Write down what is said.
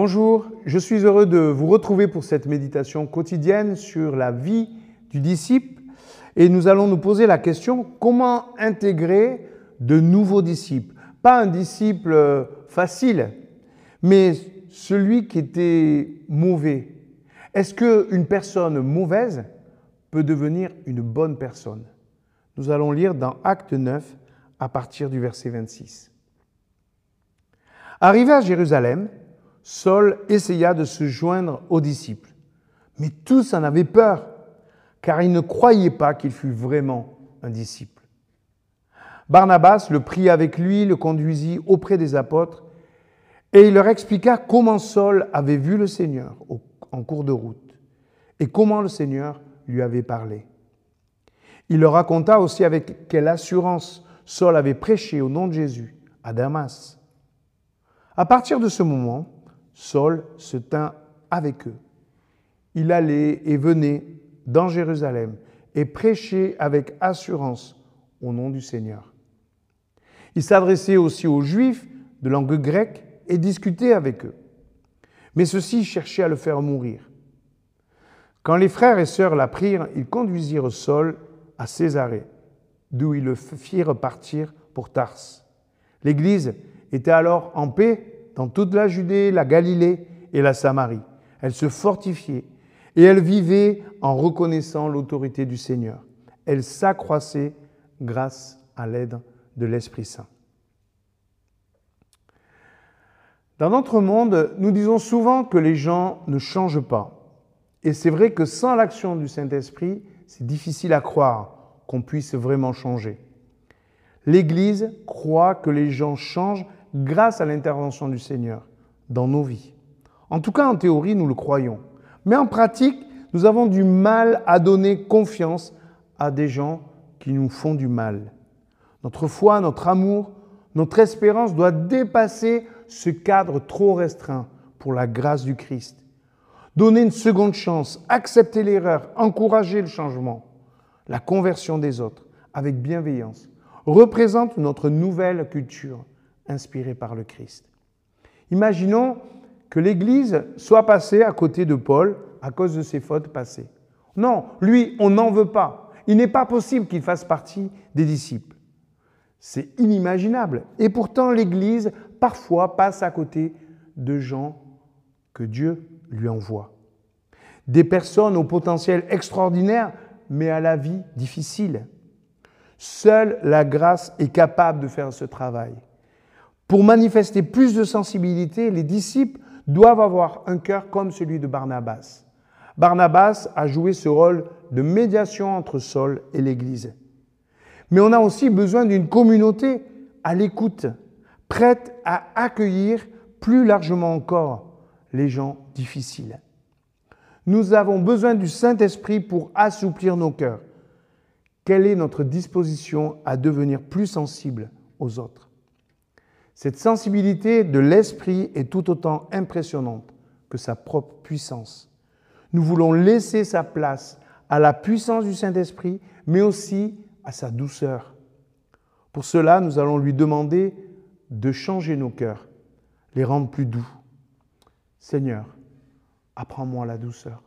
Bonjour, je suis heureux de vous retrouver pour cette méditation quotidienne sur la vie du disciple et nous allons nous poser la question comment intégrer de nouveaux disciples? Pas un disciple facile, mais celui qui était mauvais. Est-ce qu'une personne mauvaise peut devenir une bonne personne? Nous allons lire dans Acte 9 à partir du verset 26. Arrivé à Jérusalem, Saul essaya de se joindre aux disciples. Mais tous en avaient peur, car ils ne croyaient pas qu'il fût vraiment un disciple. Barnabas le prit avec lui, le conduisit auprès des apôtres, et il leur expliqua comment Saul avait vu le Seigneur en cours de route, et comment le Seigneur lui avait parlé. Il leur raconta aussi avec quelle assurance Saul avait prêché au nom de Jésus à Damas. À partir de ce moment, Saul se tint avec eux. Il allait et venait dans Jérusalem et prêchait avec assurance au nom du Seigneur. Il s'adressait aussi aux Juifs de langue grecque et discutait avec eux. Mais ceux-ci cherchaient à le faire mourir. Quand les frères et sœurs l'apprirent, ils conduisirent Saul à Césarée, d'où ils le firent partir pour Tars. L'Église était alors en paix dans toute la Judée, la Galilée et la Samarie. Elle se fortifiait et elle vivait en reconnaissant l'autorité du Seigneur. Elle s'accroissait grâce à l'aide de l'Esprit Saint. Dans notre monde, nous disons souvent que les gens ne changent pas. Et c'est vrai que sans l'action du Saint-Esprit, c'est difficile à croire qu'on puisse vraiment changer. L'Église croit que les gens changent grâce à l'intervention du Seigneur dans nos vies. En tout cas, en théorie, nous le croyons. Mais en pratique, nous avons du mal à donner confiance à des gens qui nous font du mal. Notre foi, notre amour, notre espérance doit dépasser ce cadre trop restreint pour la grâce du Christ. Donner une seconde chance, accepter l'erreur, encourager le changement, la conversion des autres avec bienveillance représente notre nouvelle culture inspiré par le Christ. Imaginons que l'Église soit passée à côté de Paul à cause de ses fautes passées. Non, lui, on n'en veut pas. Il n'est pas possible qu'il fasse partie des disciples. C'est inimaginable. Et pourtant, l'Église, parfois, passe à côté de gens que Dieu lui envoie. Des personnes au potentiel extraordinaire, mais à la vie difficile. Seule la grâce est capable de faire ce travail. Pour manifester plus de sensibilité, les disciples doivent avoir un cœur comme celui de Barnabas. Barnabas a joué ce rôle de médiation entre Saul et l'Église. Mais on a aussi besoin d'une communauté à l'écoute, prête à accueillir plus largement encore les gens difficiles. Nous avons besoin du Saint-Esprit pour assouplir nos cœurs. Quelle est notre disposition à devenir plus sensibles aux autres? Cette sensibilité de l'esprit est tout autant impressionnante que sa propre puissance. Nous voulons laisser sa place à la puissance du Saint-Esprit, mais aussi à sa douceur. Pour cela, nous allons lui demander de changer nos cœurs, les rendre plus doux. Seigneur, apprends-moi la douceur.